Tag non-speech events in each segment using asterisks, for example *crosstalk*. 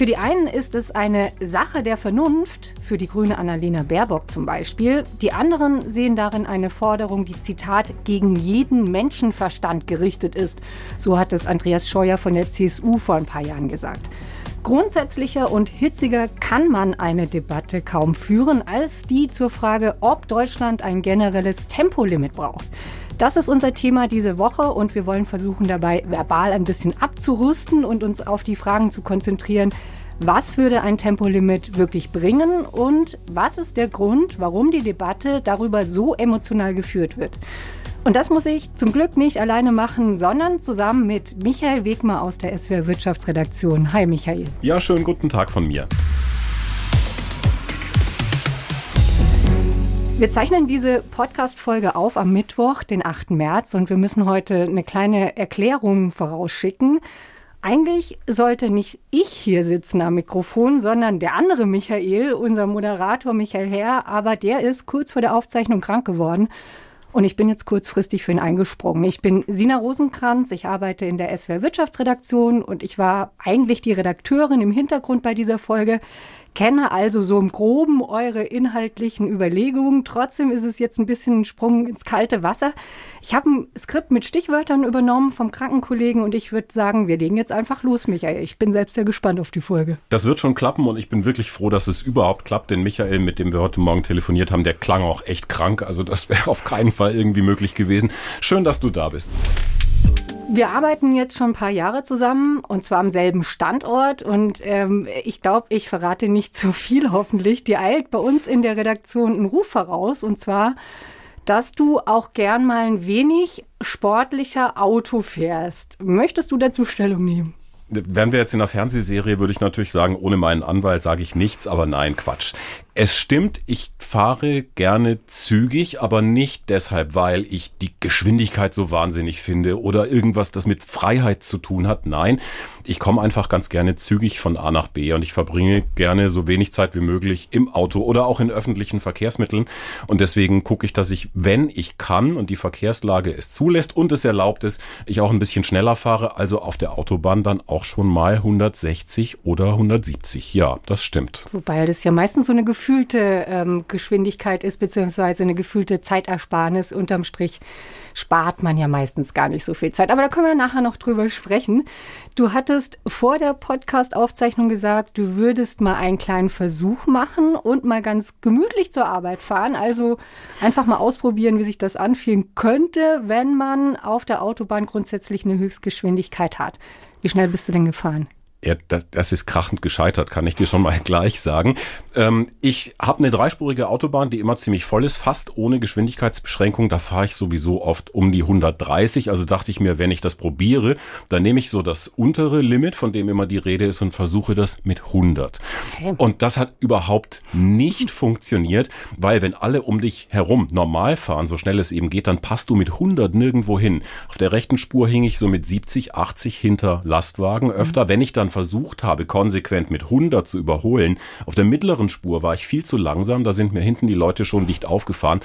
Für die einen ist es eine Sache der Vernunft, für die grüne Annalena Baerbock zum Beispiel. Die anderen sehen darin eine Forderung, die Zitat gegen jeden Menschenverstand gerichtet ist. So hat es Andreas Scheuer von der CSU vor ein paar Jahren gesagt. Grundsätzlicher und hitziger kann man eine Debatte kaum führen als die zur Frage, ob Deutschland ein generelles Tempolimit braucht. Das ist unser Thema diese Woche und wir wollen versuchen dabei verbal ein bisschen abzurüsten und uns auf die Fragen zu konzentrieren, was würde ein Tempolimit wirklich bringen und was ist der Grund, warum die Debatte darüber so emotional geführt wird. Und das muss ich zum Glück nicht alleine machen, sondern zusammen mit Michael Wegmer aus der SWR Wirtschaftsredaktion. Hi Michael. Ja, schönen guten Tag von mir. Wir zeichnen diese Podcast-Folge auf am Mittwoch, den 8. März, und wir müssen heute eine kleine Erklärung vorausschicken. Eigentlich sollte nicht ich hier sitzen am Mikrofon, sondern der andere Michael, unser Moderator Michael Herr, aber der ist kurz vor der Aufzeichnung krank geworden. Und ich bin jetzt kurzfristig für ihn eingesprungen. Ich bin Sina Rosenkranz, ich arbeite in der SWR Wirtschaftsredaktion und ich war eigentlich die Redakteurin im Hintergrund bei dieser Folge kenne also so im groben eure inhaltlichen Überlegungen. Trotzdem ist es jetzt ein bisschen ein Sprung ins kalte Wasser. Ich habe ein Skript mit Stichwörtern übernommen vom Krankenkollegen und ich würde sagen, wir legen jetzt einfach los, Michael. Ich bin selbst sehr gespannt auf die Folge. Das wird schon klappen und ich bin wirklich froh, dass es überhaupt klappt, denn Michael, mit dem wir heute Morgen telefoniert haben, der klang auch echt krank. Also das *laughs* wäre auf keinen Fall irgendwie möglich gewesen. Schön, dass du da bist. Wir arbeiten jetzt schon ein paar Jahre zusammen und zwar am selben Standort und ähm, ich glaube, ich verrate nicht zu viel hoffentlich. Die eilt bei uns in der Redaktion einen Ruf voraus und zwar, dass du auch gern mal ein wenig sportlicher Auto fährst. Möchtest du dazu Stellung nehmen? Wären wir jetzt in einer Fernsehserie, würde ich natürlich sagen, ohne meinen Anwalt sage ich nichts, aber nein, Quatsch. Es stimmt, ich fahre gerne zügig, aber nicht deshalb, weil ich die Geschwindigkeit so wahnsinnig finde oder irgendwas, das mit Freiheit zu tun hat. Nein, ich komme einfach ganz gerne zügig von A nach B und ich verbringe gerne so wenig Zeit wie möglich im Auto oder auch in öffentlichen Verkehrsmitteln. Und deswegen gucke ich, dass ich, wenn ich kann und die Verkehrslage es zulässt und es erlaubt ist, ich auch ein bisschen schneller fahre, also auf der Autobahn dann auch schon mal 160 oder 170. Ja, das stimmt. Wobei das ja meistens so eine gefühlte ähm, Geschwindigkeit ist, beziehungsweise eine gefühlte Zeitersparnis. Unterm Strich spart man ja meistens gar nicht so viel Zeit. Aber da können wir nachher noch drüber sprechen. Du hattest vor der Podcast-Aufzeichnung gesagt, du würdest mal einen kleinen Versuch machen und mal ganz gemütlich zur Arbeit fahren. Also einfach mal ausprobieren, wie sich das anfühlen könnte, wenn man auf der Autobahn grundsätzlich eine Höchstgeschwindigkeit hat. Wie schnell bist du denn gefahren? Ja, das, das ist krachend gescheitert, kann ich dir schon mal *laughs* gleich sagen. Ähm, ich habe eine dreispurige Autobahn, die immer ziemlich voll ist, fast ohne Geschwindigkeitsbeschränkung. Da fahre ich sowieso oft um die 130. Also dachte ich mir, wenn ich das probiere, dann nehme ich so das untere Limit, von dem immer die Rede ist, und versuche das mit 100. Okay. Und das hat überhaupt nicht *laughs* funktioniert, weil wenn alle um dich herum normal fahren, so schnell es eben geht, dann passt du mit 100 nirgendwo hin. Auf der rechten Spur hing ich so mit 70, 80 hinter Lastwagen öfter. Mhm. Wenn ich dann versucht habe, konsequent mit 100 zu überholen, auf der mittleren Spur war ich viel zu langsam, da sind mir hinten die Leute schon dicht aufgefahren.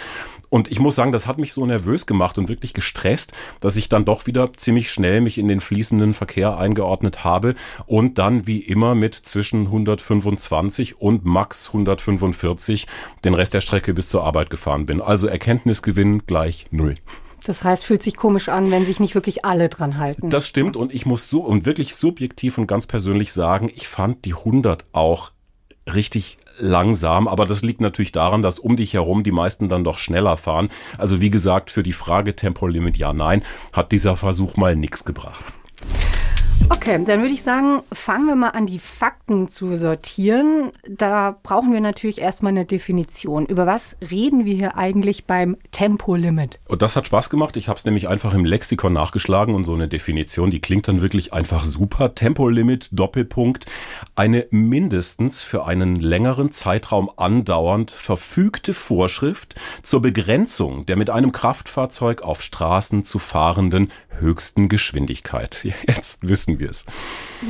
Und ich muss sagen, das hat mich so nervös gemacht und wirklich gestresst, dass ich dann doch wieder ziemlich schnell mich in den fließenden Verkehr eingeordnet habe und dann wie immer mit zwischen 125 und max 145 den Rest der Strecke bis zur Arbeit gefahren bin. Also Erkenntnisgewinn gleich null. Das heißt, fühlt sich komisch an, wenn sich nicht wirklich alle dran halten. Das stimmt und ich muss so und wirklich subjektiv und ganz persönlich sagen, ich fand die 100 auch richtig langsam, aber das liegt natürlich daran, dass um dich herum die meisten dann doch schneller fahren. Also wie gesagt, für die Frage Tempolimit ja, nein, hat dieser Versuch mal nichts gebracht. Okay, dann würde ich sagen, fangen wir mal an, die Fakten zu sortieren. Da brauchen wir natürlich erstmal eine Definition. Über was reden wir hier eigentlich beim Tempolimit? Und das hat Spaß gemacht. Ich habe es nämlich einfach im Lexikon nachgeschlagen und so eine Definition, die klingt dann wirklich einfach super. Tempolimit, Doppelpunkt, eine mindestens für einen längeren Zeitraum andauernd verfügte Vorschrift zur Begrenzung der mit einem Kraftfahrzeug auf Straßen zu fahrenden höchsten Geschwindigkeit. *laughs* Jetzt wissen wir es.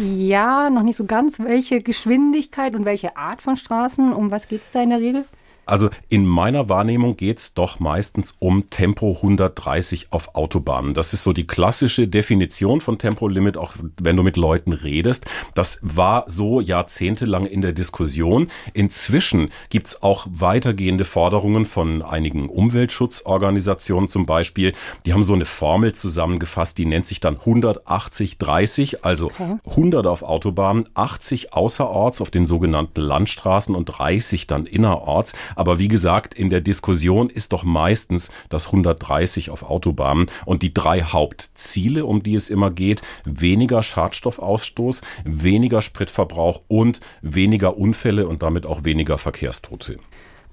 Ja, noch nicht so ganz. Welche Geschwindigkeit und welche Art von Straßen? Um was geht es da in der Regel? Also in meiner Wahrnehmung geht's doch meistens um Tempo 130 auf Autobahnen. Das ist so die klassische Definition von Tempolimit, auch wenn du mit Leuten redest. Das war so jahrzehntelang in der Diskussion. Inzwischen gibt's auch weitergehende Forderungen von einigen Umweltschutzorganisationen zum Beispiel. Die haben so eine Formel zusammengefasst, die nennt sich dann 180-30, also okay. 100 auf Autobahnen, 80 außerorts auf den sogenannten Landstraßen und 30 dann innerorts. Aber wie gesagt, in der Diskussion ist doch meistens das 130 auf Autobahnen und die drei Hauptziele, um die es immer geht, weniger Schadstoffausstoß, weniger Spritverbrauch und weniger Unfälle und damit auch weniger Verkehrstote.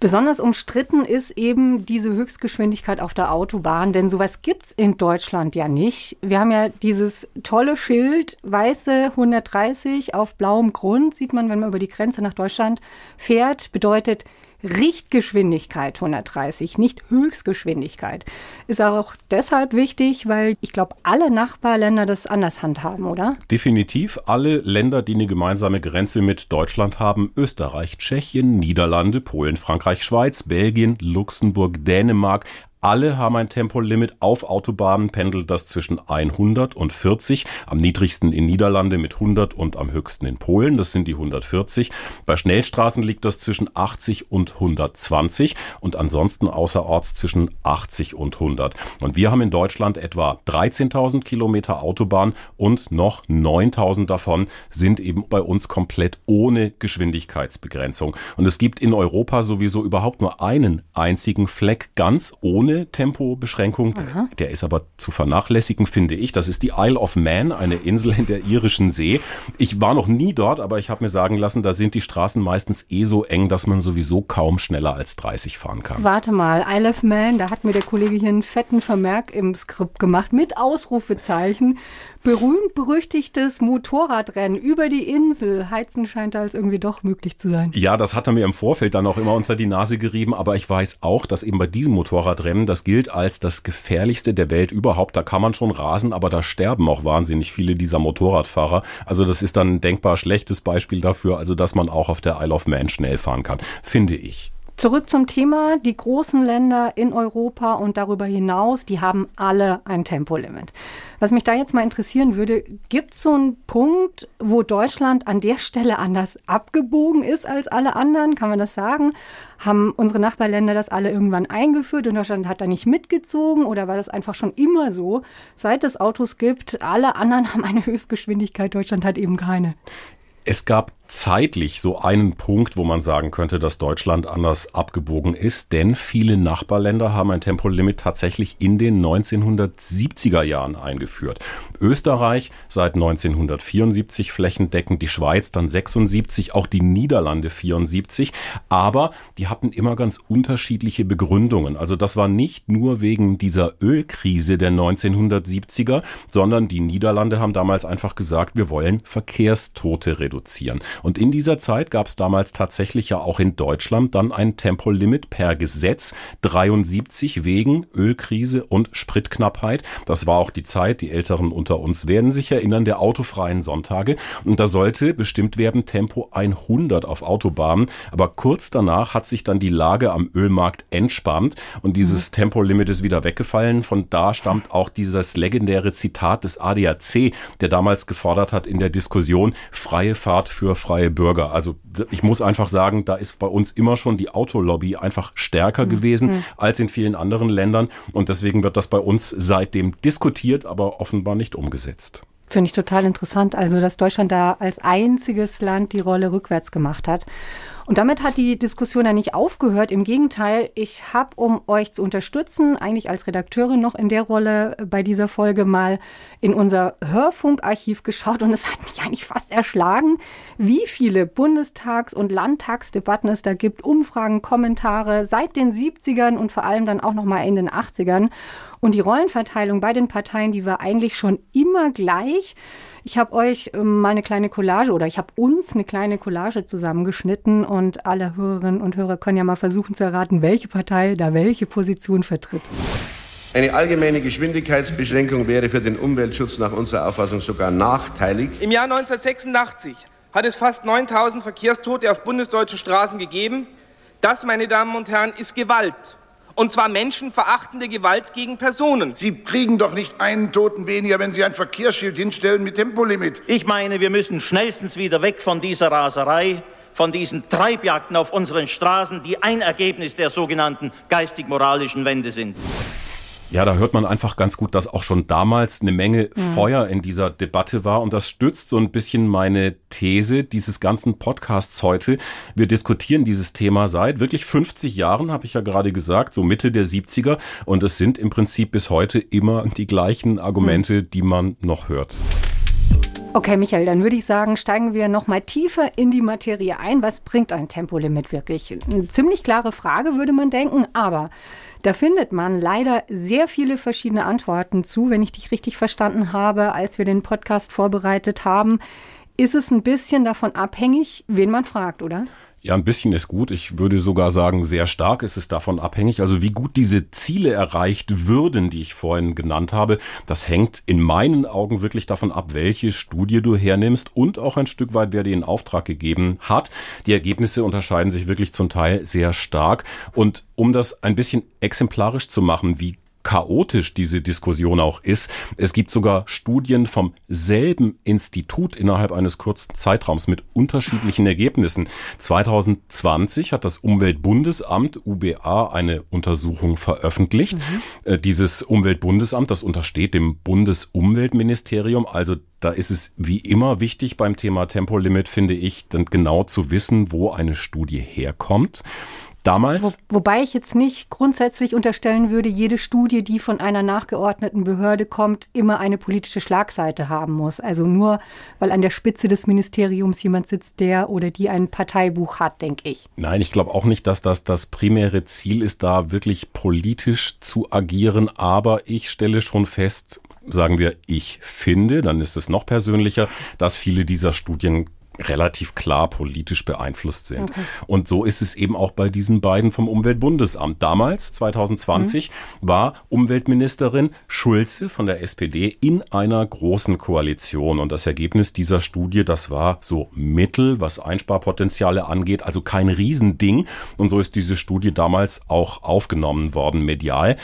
Besonders umstritten ist eben diese Höchstgeschwindigkeit auf der Autobahn, denn sowas gibt's in Deutschland ja nicht. Wir haben ja dieses tolle Schild, weiße 130 auf blauem Grund, sieht man, wenn man über die Grenze nach Deutschland fährt, bedeutet Richtgeschwindigkeit 130, nicht Höchstgeschwindigkeit. Ist auch deshalb wichtig, weil ich glaube, alle Nachbarländer das anders handhaben, oder? Definitiv. Alle Länder, die eine gemeinsame Grenze mit Deutschland haben, Österreich, Tschechien, Niederlande, Polen, Frankreich, Schweiz, Belgien, Luxemburg, Dänemark, alle haben ein Tempolimit. Auf Autobahnen pendelt das zwischen 100 und 40. Am niedrigsten in Niederlande mit 100 und am höchsten in Polen. Das sind die 140. Bei Schnellstraßen liegt das zwischen 80 und 120 und ansonsten außerorts zwischen 80 und 100. Und wir haben in Deutschland etwa 13.000 Kilometer Autobahn und noch 9.000 davon sind eben bei uns komplett ohne Geschwindigkeitsbegrenzung. Und es gibt in Europa sowieso überhaupt nur einen einzigen Fleck ganz ohne ohne Tempobeschränkung. Der, der, ist aber zu vernachlässigen, finde ich. Das ist die Isle of Man, eine Insel in der irischen See. Ich war noch nie dort, aber ich habe mir sagen lassen, da sind die Straßen meistens eh so eng, dass man sowieso kaum schneller als 30 fahren kann. Warte mal, Isle of Man, da hat mir der Kollege hier einen fetten Vermerk im Skript gemacht mit Ausrufezeichen berühmt-berüchtigtes Motorradrennen über die Insel. Heizen scheint da als irgendwie doch möglich zu sein. Ja, das hat er mir im Vorfeld dann auch immer unter die Nase gerieben, aber ich weiß auch, dass eben bei diesem Motorradrennen, das gilt als das gefährlichste der Welt überhaupt. Da kann man schon rasen, aber da sterben auch wahnsinnig viele dieser Motorradfahrer. Also das ist dann ein denkbar schlechtes Beispiel dafür, also dass man auch auf der Isle of Man schnell fahren kann, finde ich. Zurück zum Thema. Die großen Länder in Europa und darüber hinaus, die haben alle ein Tempolimit. Was mich da jetzt mal interessieren würde, gibt es so einen Punkt, wo Deutschland an der Stelle anders abgebogen ist als alle anderen? Kann man das sagen? Haben unsere Nachbarländer das alle irgendwann eingeführt und Deutschland hat da nicht mitgezogen oder war das einfach schon immer so? Seit es Autos gibt, alle anderen *laughs* haben eine Höchstgeschwindigkeit, Deutschland hat eben keine. Es gab zeitlich so einen Punkt, wo man sagen könnte, dass Deutschland anders abgebogen ist, denn viele Nachbarländer haben ein Tempolimit tatsächlich in den 1970er Jahren eingeführt. Österreich seit 1974 flächendeckend, die Schweiz dann 76, auch die Niederlande 74, aber die hatten immer ganz unterschiedliche Begründungen. Also das war nicht nur wegen dieser Ölkrise der 1970er, sondern die Niederlande haben damals einfach gesagt, wir wollen Verkehrstote reduzieren. Und in dieser Zeit gab es damals tatsächlich ja auch in Deutschland dann ein Tempolimit per Gesetz 73 wegen Ölkrise und Spritknappheit. Das war auch die Zeit, die Älteren unter uns werden sich erinnern, der autofreien Sonntage. Und da sollte bestimmt werden Tempo 100 auf Autobahnen. Aber kurz danach hat sich dann die Lage am Ölmarkt entspannt und dieses mhm. Tempolimit ist wieder weggefallen. Von da stammt auch dieses legendäre Zitat des ADAC, der damals gefordert hat in der Diskussion, freie Fahrt für freie freie Bürger. Also ich muss einfach sagen, da ist bei uns immer schon die Autolobby einfach stärker mhm. gewesen mhm. als in vielen anderen Ländern. Und deswegen wird das bei uns seitdem diskutiert, aber offenbar nicht umgesetzt. Finde ich total interessant. Also, dass Deutschland da als einziges Land die Rolle rückwärts gemacht hat. Und damit hat die Diskussion ja nicht aufgehört. Im Gegenteil, ich habe, um euch zu unterstützen, eigentlich als Redakteurin noch in der Rolle bei dieser Folge mal in unser Hörfunkarchiv geschaut und es hat mich eigentlich fast erschlagen, wie viele Bundestags- und Landtagsdebatten es da gibt, Umfragen, Kommentare seit den 70ern und vor allem dann auch noch mal in den 80ern. Und die Rollenverteilung bei den Parteien, die war eigentlich schon immer gleich. Ich habe euch ähm, mal eine kleine Collage oder ich habe uns eine kleine Collage zusammengeschnitten und alle Hörerinnen und Hörer können ja mal versuchen zu erraten, welche Partei da welche Position vertritt. Eine allgemeine Geschwindigkeitsbeschränkung wäre für den Umweltschutz nach unserer Auffassung sogar nachteilig. Im Jahr 1986 hat es fast 9000 Verkehrstote auf bundesdeutschen Straßen gegeben. Das, meine Damen und Herren, ist Gewalt. Und zwar menschenverachtende Gewalt gegen Personen. Sie kriegen doch nicht einen Toten weniger, wenn Sie ein Verkehrsschild hinstellen mit Tempolimit. Ich meine, wir müssen schnellstens wieder weg von dieser Raserei, von diesen Treibjagden auf unseren Straßen, die ein Ergebnis der sogenannten geistig-moralischen Wende sind. Ja, da hört man einfach ganz gut, dass auch schon damals eine Menge mhm. Feuer in dieser Debatte war. Und das stützt so ein bisschen meine These dieses ganzen Podcasts heute. Wir diskutieren dieses Thema seit wirklich 50 Jahren, habe ich ja gerade gesagt, so Mitte der 70er. Und es sind im Prinzip bis heute immer die gleichen Argumente, mhm. die man noch hört. Okay, Michael, dann würde ich sagen, steigen wir noch mal tiefer in die Materie ein. Was bringt ein Tempolimit wirklich? Eine ziemlich klare Frage, würde man denken, aber da findet man leider sehr viele verschiedene Antworten zu, wenn ich dich richtig verstanden habe, als wir den Podcast vorbereitet haben. Ist es ein bisschen davon abhängig, wen man fragt, oder? Ja, ein bisschen ist gut. Ich würde sogar sagen, sehr stark ist es davon abhängig. Also wie gut diese Ziele erreicht würden, die ich vorhin genannt habe, das hängt in meinen Augen wirklich davon ab, welche Studie du hernimmst und auch ein Stück weit, wer dir in Auftrag gegeben hat. Die Ergebnisse unterscheiden sich wirklich zum Teil sehr stark. Und um das ein bisschen exemplarisch zu machen, wie chaotisch diese Diskussion auch ist. Es gibt sogar Studien vom selben Institut innerhalb eines kurzen Zeitraums mit unterschiedlichen Ergebnissen. 2020 hat das Umweltbundesamt UBA eine Untersuchung veröffentlicht. Mhm. Äh, dieses Umweltbundesamt, das untersteht dem Bundesumweltministerium, also da ist es wie immer wichtig beim Thema Tempolimit, finde ich, dann genau zu wissen, wo eine Studie herkommt. Damals? Wo, wobei ich jetzt nicht grundsätzlich unterstellen würde, jede Studie, die von einer nachgeordneten Behörde kommt, immer eine politische Schlagseite haben muss. Also nur, weil an der Spitze des Ministeriums jemand sitzt, der oder die ein Parteibuch hat, denke ich. Nein, ich glaube auch nicht, dass das das primäre Ziel ist, da wirklich politisch zu agieren. Aber ich stelle schon fest, sagen wir, ich finde, dann ist es noch persönlicher, dass viele dieser Studien relativ klar politisch beeinflusst sind. Okay. Und so ist es eben auch bei diesen beiden vom Umweltbundesamt. Damals, 2020, mhm. war Umweltministerin Schulze von der SPD in einer großen Koalition. Und das Ergebnis dieser Studie, das war so mittel, was Einsparpotenziale angeht, also kein Riesending. Und so ist diese Studie damals auch aufgenommen worden medial.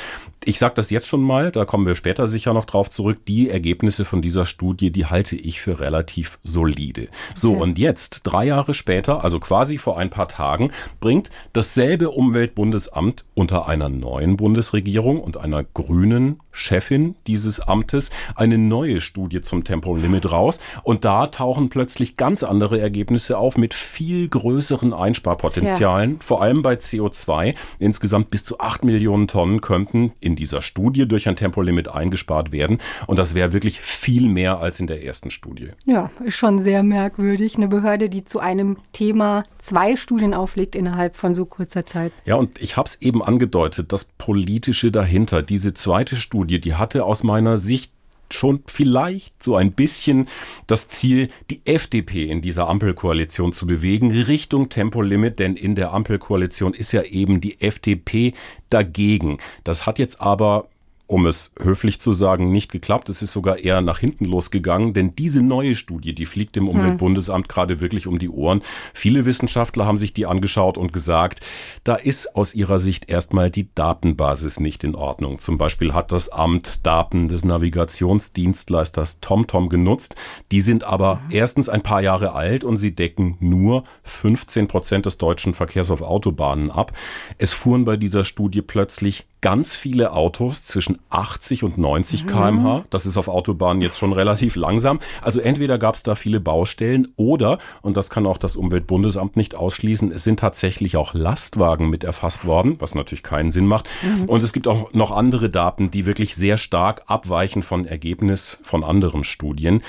Ich sage das jetzt schon mal, da kommen wir später sicher noch drauf zurück. Die Ergebnisse von dieser Studie, die halte ich für relativ solide. So, okay. und jetzt, drei Jahre später, also quasi vor ein paar Tagen, bringt dasselbe Umweltbundesamt unter einer neuen Bundesregierung und einer grünen Chefin dieses Amtes eine neue Studie zum Tempolimit raus. Und da tauchen plötzlich ganz andere Ergebnisse auf mit viel größeren Einsparpotenzialen, ja. vor allem bei CO2. Insgesamt bis zu acht Millionen Tonnen könnten in dieser Studie durch ein Tempolimit eingespart werden. Und das wäre wirklich viel mehr als in der ersten Studie. Ja, ist schon sehr merkwürdig. Eine Behörde, die zu einem Thema zwei Studien auflegt innerhalb von so kurzer Zeit. Ja, und ich habe es eben angedeutet, das Politische dahinter, diese zweite Studie, die hatte aus meiner Sicht schon vielleicht so ein bisschen das Ziel, die FDP in dieser Ampelkoalition zu bewegen, Richtung Tempolimit, denn in der Ampelkoalition ist ja eben die FDP dagegen. Das hat jetzt aber um es höflich zu sagen, nicht geklappt. Es ist sogar eher nach hinten losgegangen, denn diese neue Studie, die fliegt dem Umweltbundesamt hm. gerade wirklich um die Ohren. Viele Wissenschaftler haben sich die angeschaut und gesagt, da ist aus ihrer Sicht erstmal die Datenbasis nicht in Ordnung. Zum Beispiel hat das Amt Daten des Navigationsdienstleisters TomTom genutzt. Die sind aber erstens ein paar Jahre alt und sie decken nur 15 Prozent des deutschen Verkehrs auf Autobahnen ab. Es fuhren bei dieser Studie plötzlich ganz viele Autos zwischen 80 und 90 mhm. kmh. Das ist auf Autobahnen jetzt schon relativ langsam. Also entweder gab es da viele Baustellen oder, und das kann auch das Umweltbundesamt nicht ausschließen, es sind tatsächlich auch Lastwagen mit erfasst worden, was natürlich keinen Sinn macht. Mhm. Und es gibt auch noch andere Daten, die wirklich sehr stark abweichen von Ergebnis von anderen Studien.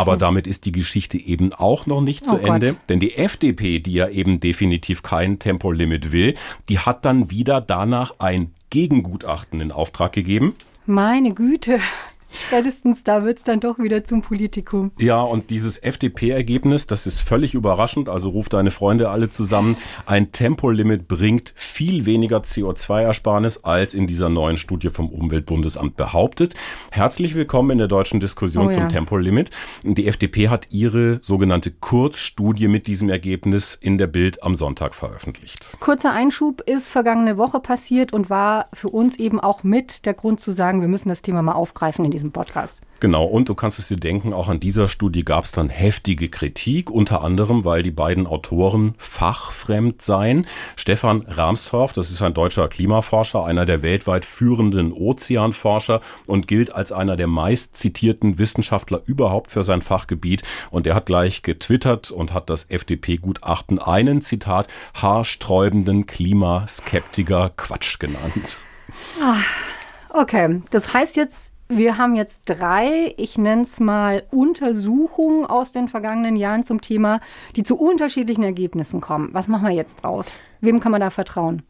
Aber damit ist die Geschichte eben auch noch nicht zu oh Ende, Gott. denn die FDP, die ja eben definitiv kein Tempolimit will, die hat dann wieder danach ein Gegengutachten in Auftrag gegeben. Meine Güte. Spätestens da wird es dann doch wieder zum Politikum. Ja, und dieses FDP-Ergebnis, das ist völlig überraschend. Also ruft deine Freunde alle zusammen. Ein Tempolimit bringt viel weniger CO2-Ersparnis als in dieser neuen Studie vom Umweltbundesamt behauptet. Herzlich willkommen in der deutschen Diskussion oh, zum ja. Tempolimit. Die FDP hat ihre sogenannte Kurzstudie mit diesem Ergebnis in der Bild am Sonntag veröffentlicht. Kurzer Einschub ist vergangene Woche passiert und war für uns eben auch mit der Grund zu sagen, wir müssen das Thema mal aufgreifen in diesem Podcast. Genau, und du kannst es dir denken, auch an dieser Studie gab es dann heftige Kritik, unter anderem, weil die beiden Autoren fachfremd seien. Stefan Ramstorff, das ist ein deutscher Klimaforscher, einer der weltweit führenden Ozeanforscher und gilt als einer der meist zitierten Wissenschaftler überhaupt für sein Fachgebiet. Und er hat gleich getwittert und hat das FDP-Gutachten einen, Zitat, haarsträubenden Klimaskeptiker Quatsch genannt. Ah, okay, das heißt jetzt, wir haben jetzt drei, ich nenne es mal Untersuchungen aus den vergangenen Jahren zum Thema, die zu unterschiedlichen Ergebnissen kommen. Was machen wir jetzt draus? Wem kann man da vertrauen?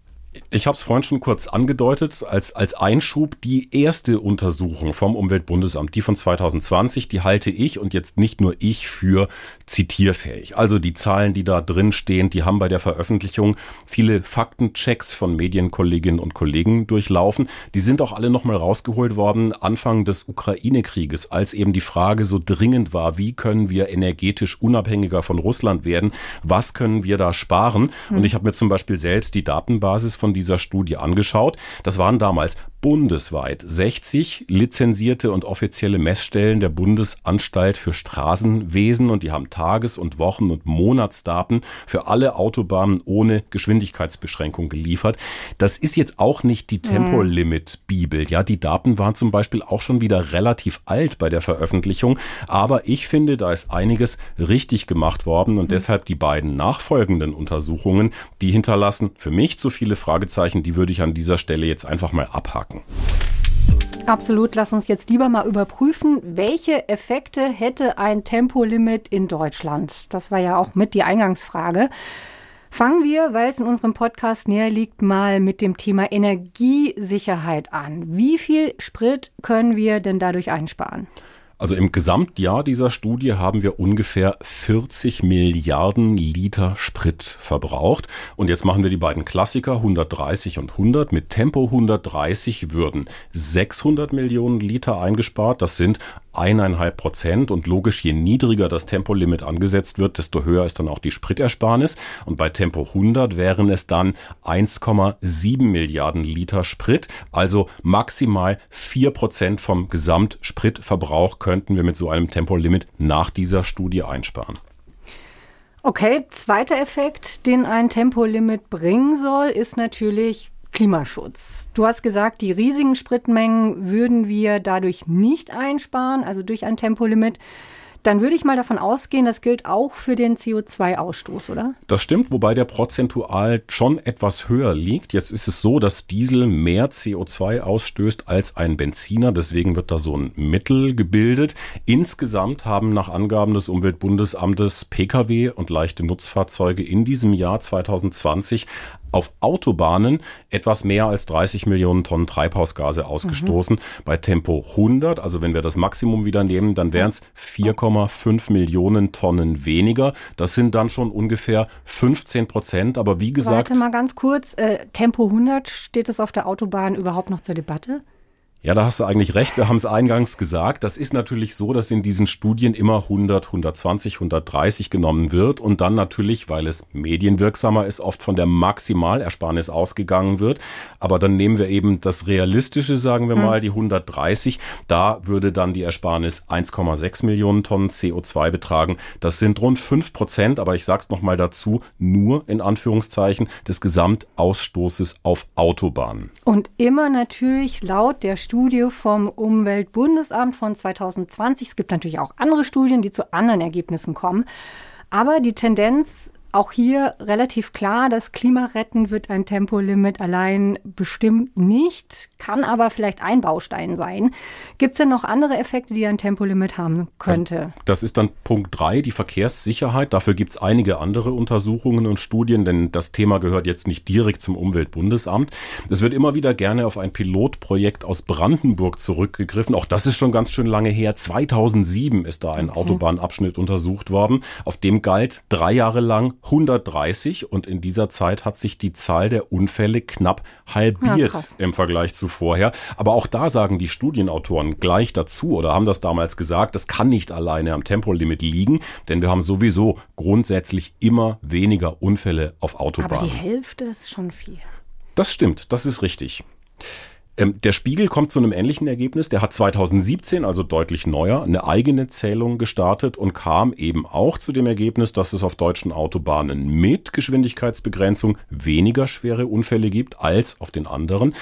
Ich habe es vorhin schon kurz angedeutet, als, als Einschub die erste Untersuchung vom Umweltbundesamt, die von 2020, die halte ich und jetzt nicht nur ich für zitierfähig. Also die Zahlen, die da drin stehen, die haben bei der Veröffentlichung viele Faktenchecks von Medienkolleginnen und Kollegen durchlaufen. Die sind auch alle nochmal rausgeholt worden Anfang des Ukraine-Krieges, als eben die Frage so dringend war, wie können wir energetisch unabhängiger von Russland werden? Was können wir da sparen? Mhm. Und ich habe mir zum Beispiel selbst die Datenbasis von dieser Studie angeschaut. Das waren damals bundesweit 60 lizenzierte und offizielle Messstellen der Bundesanstalt für Straßenwesen und die haben Tages- und Wochen- und Monatsdaten für alle Autobahnen ohne Geschwindigkeitsbeschränkung geliefert. Das ist jetzt auch nicht die mhm. Tempolimit-Bibel. Ja, die Daten waren zum Beispiel auch schon wieder relativ alt bei der Veröffentlichung, aber ich finde, da ist einiges richtig gemacht worden und mhm. deshalb die beiden nachfolgenden Untersuchungen, die hinterlassen für mich zu viele Fragezeichen, die würde ich an dieser Stelle jetzt einfach mal abhaken packen. Absolut. Lass uns jetzt lieber mal überprüfen, welche Effekte hätte ein Tempolimit in Deutschland? Das war ja auch mit die Eingangsfrage. Fangen wir, weil es in unserem Podcast näher liegt, mal mit dem Thema Energiesicherheit an. Wie viel Sprit können wir denn dadurch einsparen? Also im Gesamtjahr dieser Studie haben wir ungefähr 40 Milliarden Liter Sprit verbraucht. Und jetzt machen wir die beiden Klassiker 130 und 100. Mit Tempo 130 würden 600 Millionen Liter eingespart. Das sind eineinhalb Prozent. Und logisch, je niedriger das Tempolimit angesetzt wird, desto höher ist dann auch die Spritersparnis. Und bei Tempo 100 wären es dann 1,7 Milliarden Liter Sprit, also maximal vier Prozent vom Gesamtspritverbrauch könnten wir mit so einem Tempolimit nach dieser Studie einsparen. Okay, zweiter Effekt, den ein Tempolimit bringen soll, ist natürlich Klimaschutz. Du hast gesagt, die riesigen Spritmengen würden wir dadurch nicht einsparen, also durch ein Tempolimit. Dann würde ich mal davon ausgehen, das gilt auch für den CO2-Ausstoß, oder? Das stimmt, wobei der prozentual schon etwas höher liegt. Jetzt ist es so, dass Diesel mehr CO2 ausstößt als ein Benziner. Deswegen wird da so ein Mittel gebildet. Insgesamt haben nach Angaben des Umweltbundesamtes Pkw und leichte Nutzfahrzeuge in diesem Jahr 2020 auf Autobahnen etwas mehr als 30 Millionen Tonnen Treibhausgase ausgestoßen. Mhm. Bei Tempo 100, also wenn wir das Maximum wieder nehmen, dann wären es 4,5 Millionen Tonnen weniger. Das sind dann schon ungefähr 15 Prozent. Aber wie gesagt. Warte mal ganz kurz. Äh, Tempo 100, steht es auf der Autobahn überhaupt noch zur Debatte? Ja, da hast du eigentlich recht. Wir haben es eingangs gesagt. Das ist natürlich so, dass in diesen Studien immer 100, 120, 130 genommen wird und dann natürlich, weil es medienwirksamer ist, oft von der Maximalersparnis ausgegangen wird. Aber dann nehmen wir eben das Realistische, sagen wir hm. mal, die 130. Da würde dann die Ersparnis 1,6 Millionen Tonnen CO2 betragen. Das sind rund 5 Prozent, aber ich sag's nochmal dazu, nur in Anführungszeichen des Gesamtausstoßes auf Autobahnen. Und immer natürlich laut der Studie vom Umweltbundesamt von 2020. Es gibt natürlich auch andere Studien, die zu anderen Ergebnissen kommen. Aber die Tendenz Auch hier relativ klar, das Klima retten wird ein Tempolimit allein bestimmt nicht, kann aber vielleicht ein Baustein sein. Gibt es denn noch andere Effekte, die ein Tempolimit haben könnte? Das ist dann Punkt drei, die Verkehrssicherheit. Dafür gibt es einige andere Untersuchungen und Studien, denn das Thema gehört jetzt nicht direkt zum Umweltbundesamt. Es wird immer wieder gerne auf ein Pilotprojekt aus Brandenburg zurückgegriffen. Auch das ist schon ganz schön lange her. 2007 ist da ein okay. Autobahnabschnitt untersucht worden. Auf dem galt drei Jahre lang 130 und in dieser Zeit hat sich die Zahl der Unfälle knapp halbiert ja, im Vergleich zu vorher. Aber auch da sagen die Studienautoren gleich dazu oder haben das damals gesagt, das kann nicht alleine am Tempolimit liegen, denn wir haben sowieso grundsätzlich immer weniger Unfälle auf Autobahnen. Aber die Hälfte ist schon viel. Das stimmt, das ist richtig. Ähm, der Spiegel kommt zu einem ähnlichen Ergebnis. Der hat 2017, also deutlich neuer, eine eigene Zählung gestartet und kam eben auch zu dem Ergebnis, dass es auf deutschen Autobahnen mit Geschwindigkeitsbegrenzung weniger schwere Unfälle gibt als auf den anderen.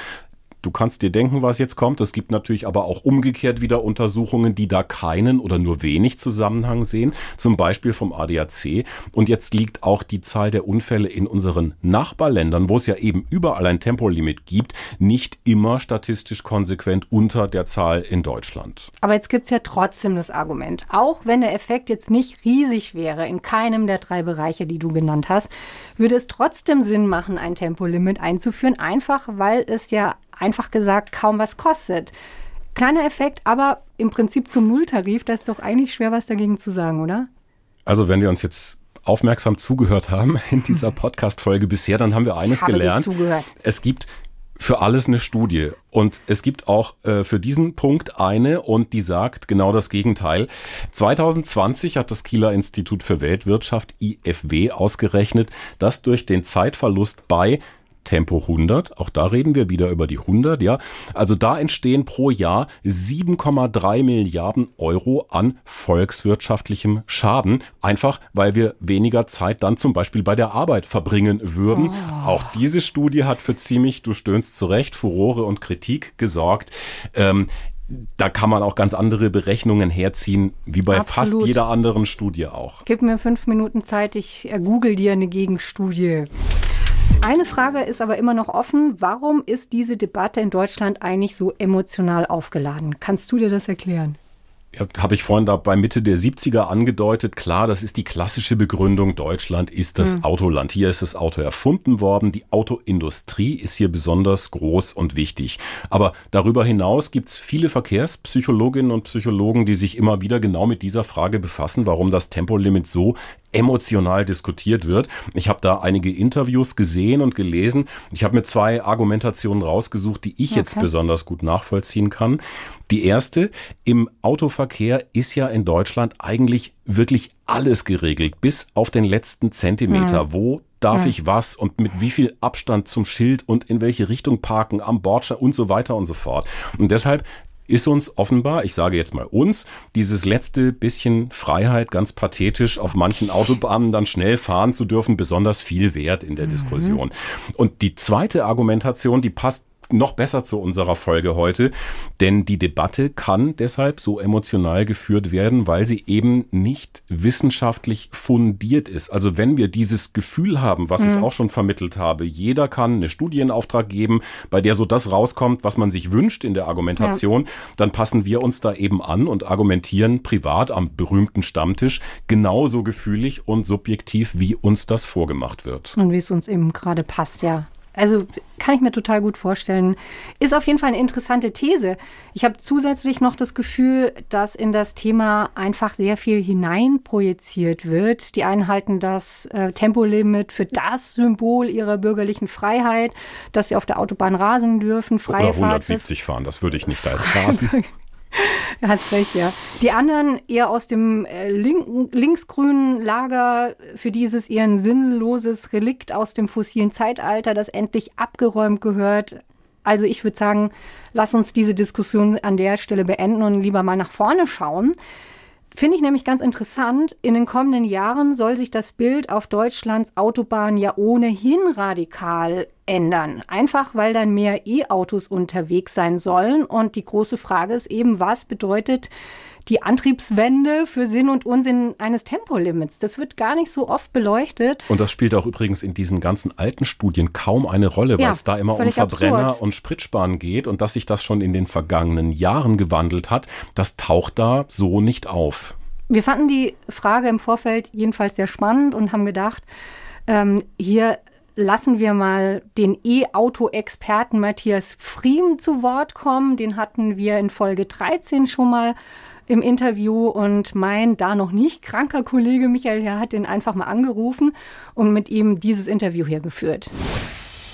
Du kannst dir denken, was jetzt kommt. Es gibt natürlich aber auch umgekehrt wieder Untersuchungen, die da keinen oder nur wenig Zusammenhang sehen, zum Beispiel vom ADAC. Und jetzt liegt auch die Zahl der Unfälle in unseren Nachbarländern, wo es ja eben überall ein Tempolimit gibt, nicht immer statistisch konsequent unter der Zahl in Deutschland. Aber jetzt gibt es ja trotzdem das Argument, auch wenn der Effekt jetzt nicht riesig wäre in keinem der drei Bereiche, die du genannt hast, würde es trotzdem Sinn machen, ein Tempolimit einzuführen, einfach weil es ja einfach gesagt kaum was kostet. Kleiner Effekt, aber im Prinzip zum Nulltarif, da ist doch eigentlich schwer was dagegen zu sagen, oder? Also wenn wir uns jetzt aufmerksam zugehört haben *laughs* in dieser *laughs* Podcast-Folge bisher, dann haben wir eines gelernt. Zugehört. Es gibt für alles eine Studie. Und es gibt auch äh, für diesen Punkt eine und die sagt genau das Gegenteil. 2020 hat das Kieler Institut für Weltwirtschaft IFW ausgerechnet, dass durch den Zeitverlust bei Tempo 100. Auch da reden wir wieder über die 100, ja. Also da entstehen pro Jahr 7,3 Milliarden Euro an volkswirtschaftlichem Schaden. Einfach, weil wir weniger Zeit dann zum Beispiel bei der Arbeit verbringen würden. Oh. Auch diese Studie hat für ziemlich, du stöhnst zurecht, Furore und Kritik gesorgt. Ähm, da kann man auch ganz andere Berechnungen herziehen, wie bei Absolut. fast jeder anderen Studie auch. Gib mir fünf Minuten Zeit, ich google dir eine Gegenstudie. Eine Frage ist aber immer noch offen. Warum ist diese Debatte in Deutschland eigentlich so emotional aufgeladen? Kannst du dir das erklären? Ja, habe ich vorhin da bei Mitte der 70er angedeutet. Klar, das ist die klassische Begründung. Deutschland ist das hm. Autoland. Hier ist das Auto erfunden worden. Die Autoindustrie ist hier besonders groß und wichtig. Aber darüber hinaus gibt es viele Verkehrspsychologinnen und Psychologen, die sich immer wieder genau mit dieser Frage befassen, warum das Tempolimit so emotional diskutiert wird. Ich habe da einige Interviews gesehen und gelesen. Ich habe mir zwei Argumentationen rausgesucht, die ich okay. jetzt besonders gut nachvollziehen kann. Die erste, im Autoverkehr ist ja in Deutschland eigentlich wirklich alles geregelt, bis auf den letzten Zentimeter. Mhm. Wo darf mhm. ich was und mit wie viel Abstand zum Schild und in welche Richtung parken, am Bordstein und so weiter und so fort. Und deshalb ist uns offenbar, ich sage jetzt mal uns, dieses letzte bisschen Freiheit, ganz pathetisch, auf manchen Autobahnen dann schnell fahren zu dürfen, besonders viel wert in der mhm. Diskussion. Und die zweite Argumentation, die passt noch besser zu unserer Folge heute, denn die Debatte kann deshalb so emotional geführt werden, weil sie eben nicht wissenschaftlich fundiert ist. Also wenn wir dieses Gefühl haben, was mhm. ich auch schon vermittelt habe, jeder kann eine Studie in Auftrag geben, bei der so das rauskommt, was man sich wünscht in der Argumentation, ja. dann passen wir uns da eben an und argumentieren privat am berühmten Stammtisch genauso gefühlig und subjektiv, wie uns das vorgemacht wird. Und wie es uns eben gerade passt, ja. Also kann ich mir total gut vorstellen. Ist auf jeden Fall eine interessante These. Ich habe zusätzlich noch das Gefühl, dass in das Thema einfach sehr viel hineinprojiziert wird. Die einen halten das äh, Tempolimit für das Symbol ihrer bürgerlichen Freiheit, dass sie auf der Autobahn rasen dürfen, freie Oder 170 fahren, das würde ich nicht da als rasen. *laughs* Er hat recht, ja. Die anderen eher aus dem äh, linksgrünen Lager, für dieses eher ein sinnloses Relikt aus dem fossilen Zeitalter, das endlich abgeräumt gehört. Also ich würde sagen, lass uns diese Diskussion an der Stelle beenden und lieber mal nach vorne schauen. Finde ich nämlich ganz interessant. In den kommenden Jahren soll sich das Bild auf Deutschlands Autobahn ja ohnehin radikal ändern. Einfach weil dann mehr E-Autos unterwegs sein sollen. Und die große Frage ist eben, was bedeutet die Antriebswende für Sinn und Unsinn eines Tempolimits. Das wird gar nicht so oft beleuchtet. Und das spielt auch übrigens in diesen ganzen alten Studien kaum eine Rolle, weil ja, es da immer um Verbrenner absurd. und Spritsparen geht und dass sich das schon in den vergangenen Jahren gewandelt hat, das taucht da so nicht auf. Wir fanden die Frage im Vorfeld jedenfalls sehr spannend und haben gedacht, ähm, hier lassen wir mal den E-Auto-Experten Matthias Friem zu Wort kommen. Den hatten wir in Folge 13 schon mal im Interview und mein da noch nicht kranker Kollege Michael Herr hat ihn einfach mal angerufen und mit ihm dieses Interview hier geführt.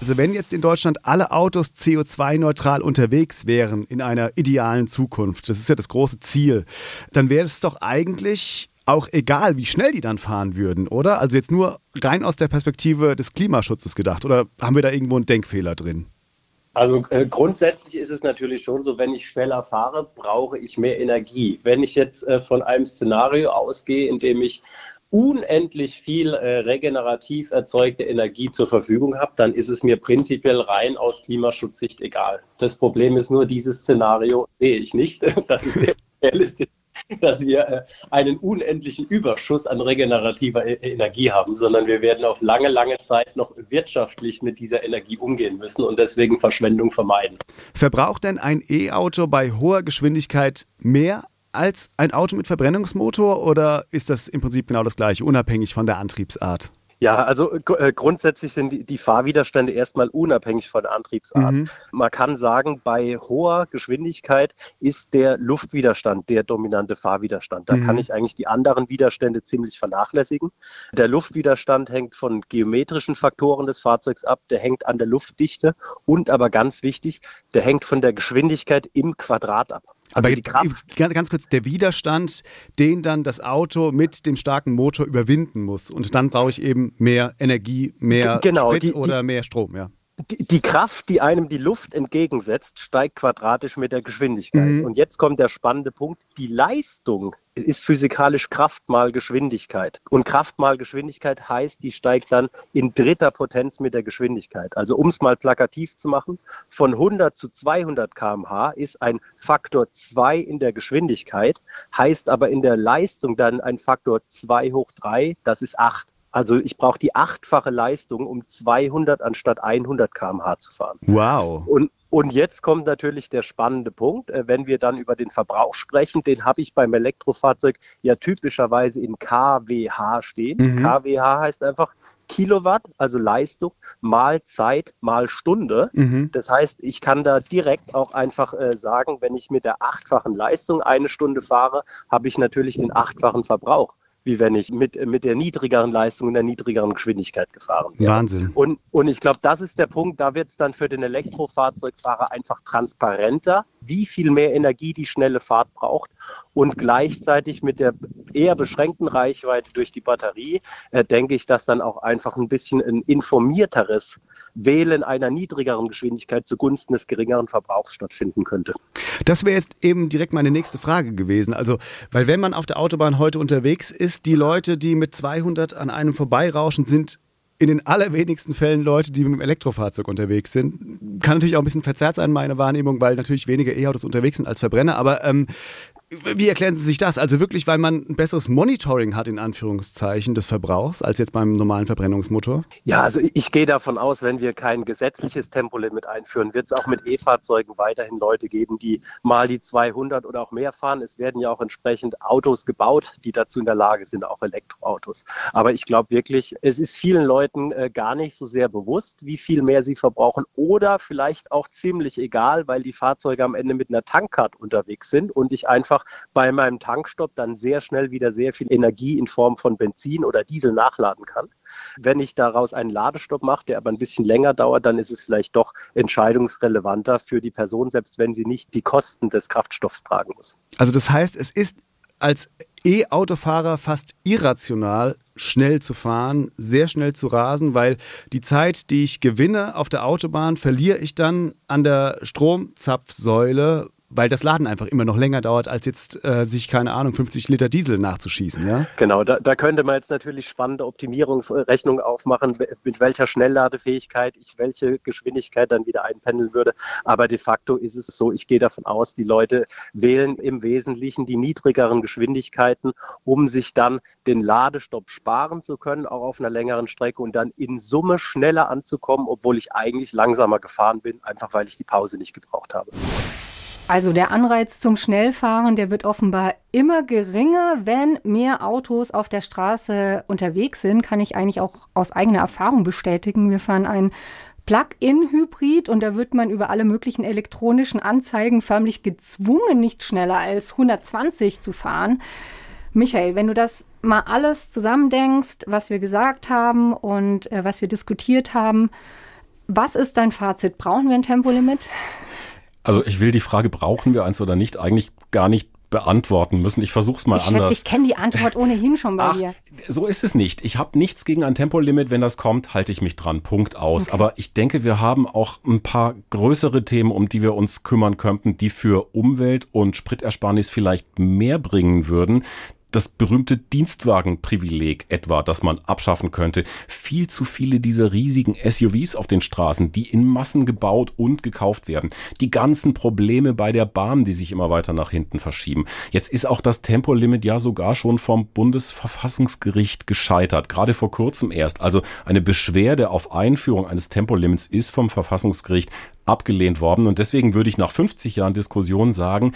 Also wenn jetzt in Deutschland alle Autos CO2-neutral unterwegs wären in einer idealen Zukunft, das ist ja das große Ziel, dann wäre es doch eigentlich auch egal, wie schnell die dann fahren würden, oder? Also jetzt nur rein aus der Perspektive des Klimaschutzes gedacht, oder haben wir da irgendwo einen Denkfehler drin? Also äh, grundsätzlich ist es natürlich schon so, wenn ich schneller fahre, brauche ich mehr Energie. Wenn ich jetzt äh, von einem Szenario ausgehe, in dem ich unendlich viel äh, regenerativ erzeugte Energie zur Verfügung habe, dann ist es mir prinzipiell rein aus Klimaschutzsicht egal. Das Problem ist nur, dieses Szenario sehe ich nicht. *laughs* Das ist sehr realistisch *laughs* dass wir äh, einen unendlichen Überschuss an regenerativer e-, Energie haben, sondern wir werden auf lange, lange Zeit noch wirtschaftlich mit dieser Energie umgehen müssen und deswegen Verschwendung vermeiden. Verbraucht denn ein E-Auto bei hoher Geschwindigkeit mehr als ein Auto mit Verbrennungsmotor oder ist das im Prinzip genau das gleiche, unabhängig von der Antriebsart? Ja, also äh, grundsätzlich sind die, die, Fahrwiderstände erstmal unabhängig von der Antriebsart. Mhm. Man kann sagen, bei hoher Geschwindigkeit ist der Luftwiderstand der dominante Fahrwiderstand. Da mhm. kann ich eigentlich die anderen Widerstände ziemlich vernachlässigen. Der Luftwiderstand hängt von geometrischen Faktoren des Fahrzeugs ab, der hängt an der Luftdichte und aber ganz wichtig, der hängt von der Geschwindigkeit im Quadrat ab. Also Aber die Kraft. Ganz kurz, der Widerstand, den dann das Auto mit dem starken Motor überwinden muss. Und dann brauche ich eben mehr Energie, mehr genau, Sprit die, oder mehr Strom, ja. Die, Kraft, die einem die Luft entgegensetzt, steigt quadratisch mit der Geschwindigkeit. Mhm. Und jetzt kommt der spannende Punkt. Die Leistung ist physikalisch Kraft mal Geschwindigkeit. Und Kraft mal Geschwindigkeit heißt, die steigt dann in dritter Potenz mit der Geschwindigkeit. Also um es mal plakativ zu machen, von 100 zu 200 km/h ist ein Faktor 2 in der Geschwindigkeit, heißt aber in der Leistung dann ein Faktor 2 hoch 3, das ist 8. Also ich brauche die achtfache Leistung, um 200 anstatt 100 km/h zu fahren. Wow. Und, und jetzt kommt natürlich der spannende Punkt, äh, wenn wir dann über den Verbrauch sprechen, den habe ich beim Elektrofahrzeug ja typischerweise in kWh stehen. Mhm. kWh heißt einfach Kilowatt, also Leistung, mal Zeit, mal Stunde. Mhm. Das heißt, ich kann da direkt auch einfach äh, sagen, wenn ich mit der achtfachen Leistung eine Stunde fahre, habe ich natürlich den achtfachen Verbrauch wie wenn ich mit, mit der niedrigeren Leistung und der niedrigeren Geschwindigkeit gefahren wäre. Wahnsinn. Und, und ich glaube, das ist der Punkt, da wird es dann für den Elektrofahrzeugfahrer einfach transparenter, wie viel mehr Energie die schnelle Fahrt braucht und gleichzeitig mit der eher beschränkten Reichweite durch die Batterie äh, denke ich, dass dann auch einfach ein bisschen ein informierteres Wählen einer niedrigeren Geschwindigkeit zugunsten des geringeren Verbrauchs stattfinden könnte. Das wäre jetzt eben direkt meine nächste Frage gewesen. Also, weil wenn man auf der Autobahn heute unterwegs ist, die Leute, die mit 200 an einem vorbeirauschen, sind in den allerwenigsten Fällen Leute, die mit dem Elektrofahrzeug unterwegs sind. Kann natürlich auch ein bisschen verzerrt sein, meine Wahrnehmung, weil natürlich weniger E-Autos unterwegs sind als Verbrenner. Aber ähm, wie erklären Sie sich das? Also wirklich, weil man ein besseres Monitoring hat, in Anführungszeichen, des Verbrauchs, als jetzt beim normalen Verbrennungsmotor? Ja, also ich gehe davon aus, wenn wir kein gesetzliches Tempolimit einführen, wird es auch mit E-Fahrzeugen weiterhin Leute geben, die mal die 200 oder auch mehr fahren. Es werden ja auch entsprechend Autos gebaut, die dazu in der Lage sind, auch Elektroautos. Aber ich glaube wirklich, es ist vielen Leuten äh, gar nicht so sehr bewusst, wie viel mehr sie verbrauchen oder vielleicht auch ziemlich egal, weil die Fahrzeuge am Ende mit einer Tankkarte unterwegs sind und ich einfach bei meinem Tankstopp dann sehr schnell wieder sehr viel Energie in Form von Benzin oder Diesel nachladen kann. Wenn ich daraus einen Ladestopp mache, der aber ein bisschen länger dauert, dann ist es vielleicht doch entscheidungsrelevanter für die Person, selbst wenn sie nicht die Kosten des Kraftstoffs tragen muss. Also das heißt, es ist als E-Autofahrer fast irrational, schnell zu fahren, sehr schnell zu rasen, weil die Zeit, die ich gewinne auf der Autobahn, verliere ich dann an der Stromzapfsäule, weil das Laden einfach immer noch länger dauert, als jetzt äh, sich, keine Ahnung, 50 Liter Diesel nachzuschießen, ja? Genau, da, da könnte man jetzt natürlich spannende Optimierungsrechnungen aufmachen, mit welcher Schnellladefähigkeit ich welche Geschwindigkeit dann wieder einpendeln würde. Aber de facto ist es so, ich gehe davon aus, die Leute wählen im Wesentlichen die niedrigeren Geschwindigkeiten, um sich dann den Ladestopp sparen zu können, auch auf einer längeren Strecke und dann in Summe schneller anzukommen, obwohl ich eigentlich langsamer gefahren bin, einfach weil ich die Pause nicht gebraucht habe. Also der Anreiz zum Schnellfahren, der wird offenbar immer geringer, wenn mehr Autos auf der Straße unterwegs sind, kann ich eigentlich auch aus eigener Erfahrung bestätigen. Wir fahren ein Plug-in-Hybrid und da wird man über alle möglichen elektronischen Anzeigen förmlich gezwungen, nicht schneller als 120 zu fahren. Michael, wenn du das mal alles zusammendenkst, was wir gesagt haben und äh, was wir diskutiert haben, was ist dein Fazit? Brauchen wir ein Tempolimit? Also ich will die Frage, brauchen wir eins oder nicht, eigentlich gar nicht beantworten müssen. Ich versuche es mal ich anders. Schätze, ich kenne die Antwort ohnehin schon bei Ach, dir. So ist es nicht. Ich habe nichts gegen ein Tempolimit. Wenn das kommt, halte ich mich dran. Punkt aus. Okay. Aber ich denke, wir haben auch ein paar größere Themen, um die wir uns kümmern könnten, die für Umwelt und Spritersparnis vielleicht mehr bringen würden das berühmte Dienstwagenprivileg etwa, das man abschaffen könnte. Viel zu viele dieser riesigen SUVs auf den Straßen, die in Massen gebaut und gekauft werden. Die ganzen Probleme bei der Bahn, die sich immer weiter nach hinten verschieben. Jetzt ist auch das Tempolimit ja sogar schon vom Bundesverfassungsgericht gescheitert. Gerade vor kurzem erst. Also eine Beschwerde auf Einführung eines Tempolimits ist vom Verfassungsgericht abgelehnt worden. Und deswegen würde ich nach 50 Jahren Diskussion sagen,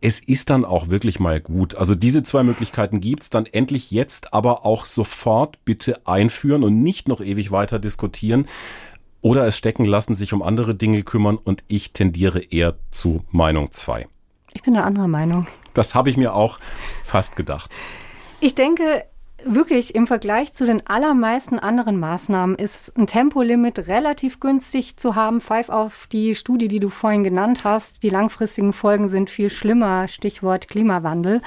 es ist dann auch wirklich mal gut. Also diese zwei Möglichkeiten gibt's dann endlich jetzt, aber auch sofort bitte einführen und nicht noch ewig weiter diskutieren oder es stecken lassen, sich um andere Dinge kümmern und ich tendiere eher zu Meinung zwei. Ich bin eine andere Meinung. Das habe ich mir auch fast gedacht. Ich denke, wirklich im Vergleich zu den allermeisten anderen Maßnahmen ist ein Tempolimit relativ günstig zu haben. Pfeif auf die Studie, die du vorhin genannt hast. Die langfristigen Folgen sind viel schlimmer, Stichwort Klimawandel.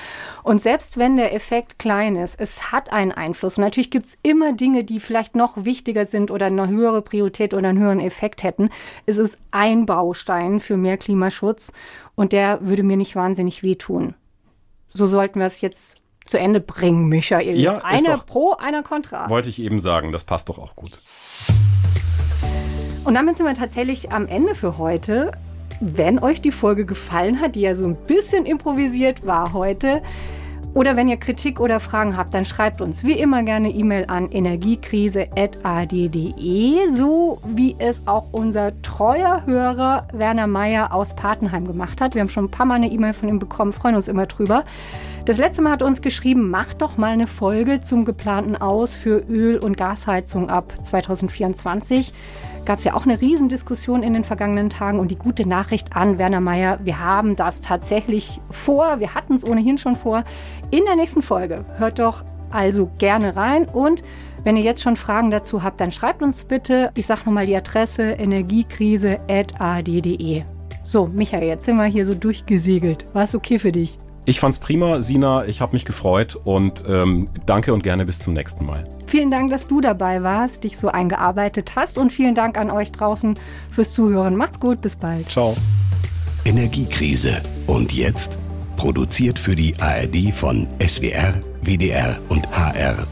Und selbst wenn der Effekt klein ist, es hat einen Einfluss. Und natürlich gibt es immer Dinge, die vielleicht noch wichtiger sind oder eine höhere Priorität oder einen höheren Effekt hätten. Es ist ein Baustein für mehr Klimaschutz und der würde mir nicht wahnsinnig wehtun. So sollten wir es jetzt zu Ende bringen, Michael. Ja, einer doch, pro, einer kontra. Wollte ich eben sagen, das passt doch auch gut. Und damit sind wir tatsächlich am Ende für heute. Wenn euch die Folge gefallen hat, die ja so ein bisschen improvisiert war heute, oder wenn ihr Kritik oder Fragen habt, dann schreibt uns wie immer gerne E-Mail an energiekrise.ad.de, so wie es auch unser treuer Hörer Werner Meyer aus Patenheim gemacht hat. Wir haben schon ein paar Mal eine E-Mail von ihm bekommen, freuen uns immer drüber. Das letzte Mal hat uns geschrieben, macht doch mal eine Folge zum geplanten Aus für Öl- und Gasheizung ab 2024 gab es ja auch eine Riesendiskussion in den vergangenen Tagen. Und die gute Nachricht an Werner Mayer, wir haben das tatsächlich vor. Wir hatten es ohnehin schon vor. In der nächsten Folge. Hört doch also gerne rein. Und wenn ihr jetzt schon Fragen dazu habt, dann schreibt uns bitte. Ich sage nochmal die Adresse energiekrise.ad.de. So, Michael, jetzt sind wir hier so durchgesegelt. War es okay für dich? Ich fand's prima, Sina. Ich habe mich gefreut und ähm, danke und gerne bis zum nächsten Mal. Vielen Dank, dass du dabei warst, dich so eingearbeitet hast und vielen Dank an euch draußen fürs Zuhören. Macht's gut, bis bald. Ciao. Energiekrise. Und jetzt? Produziert für die ARD von SWR, WDR und HR.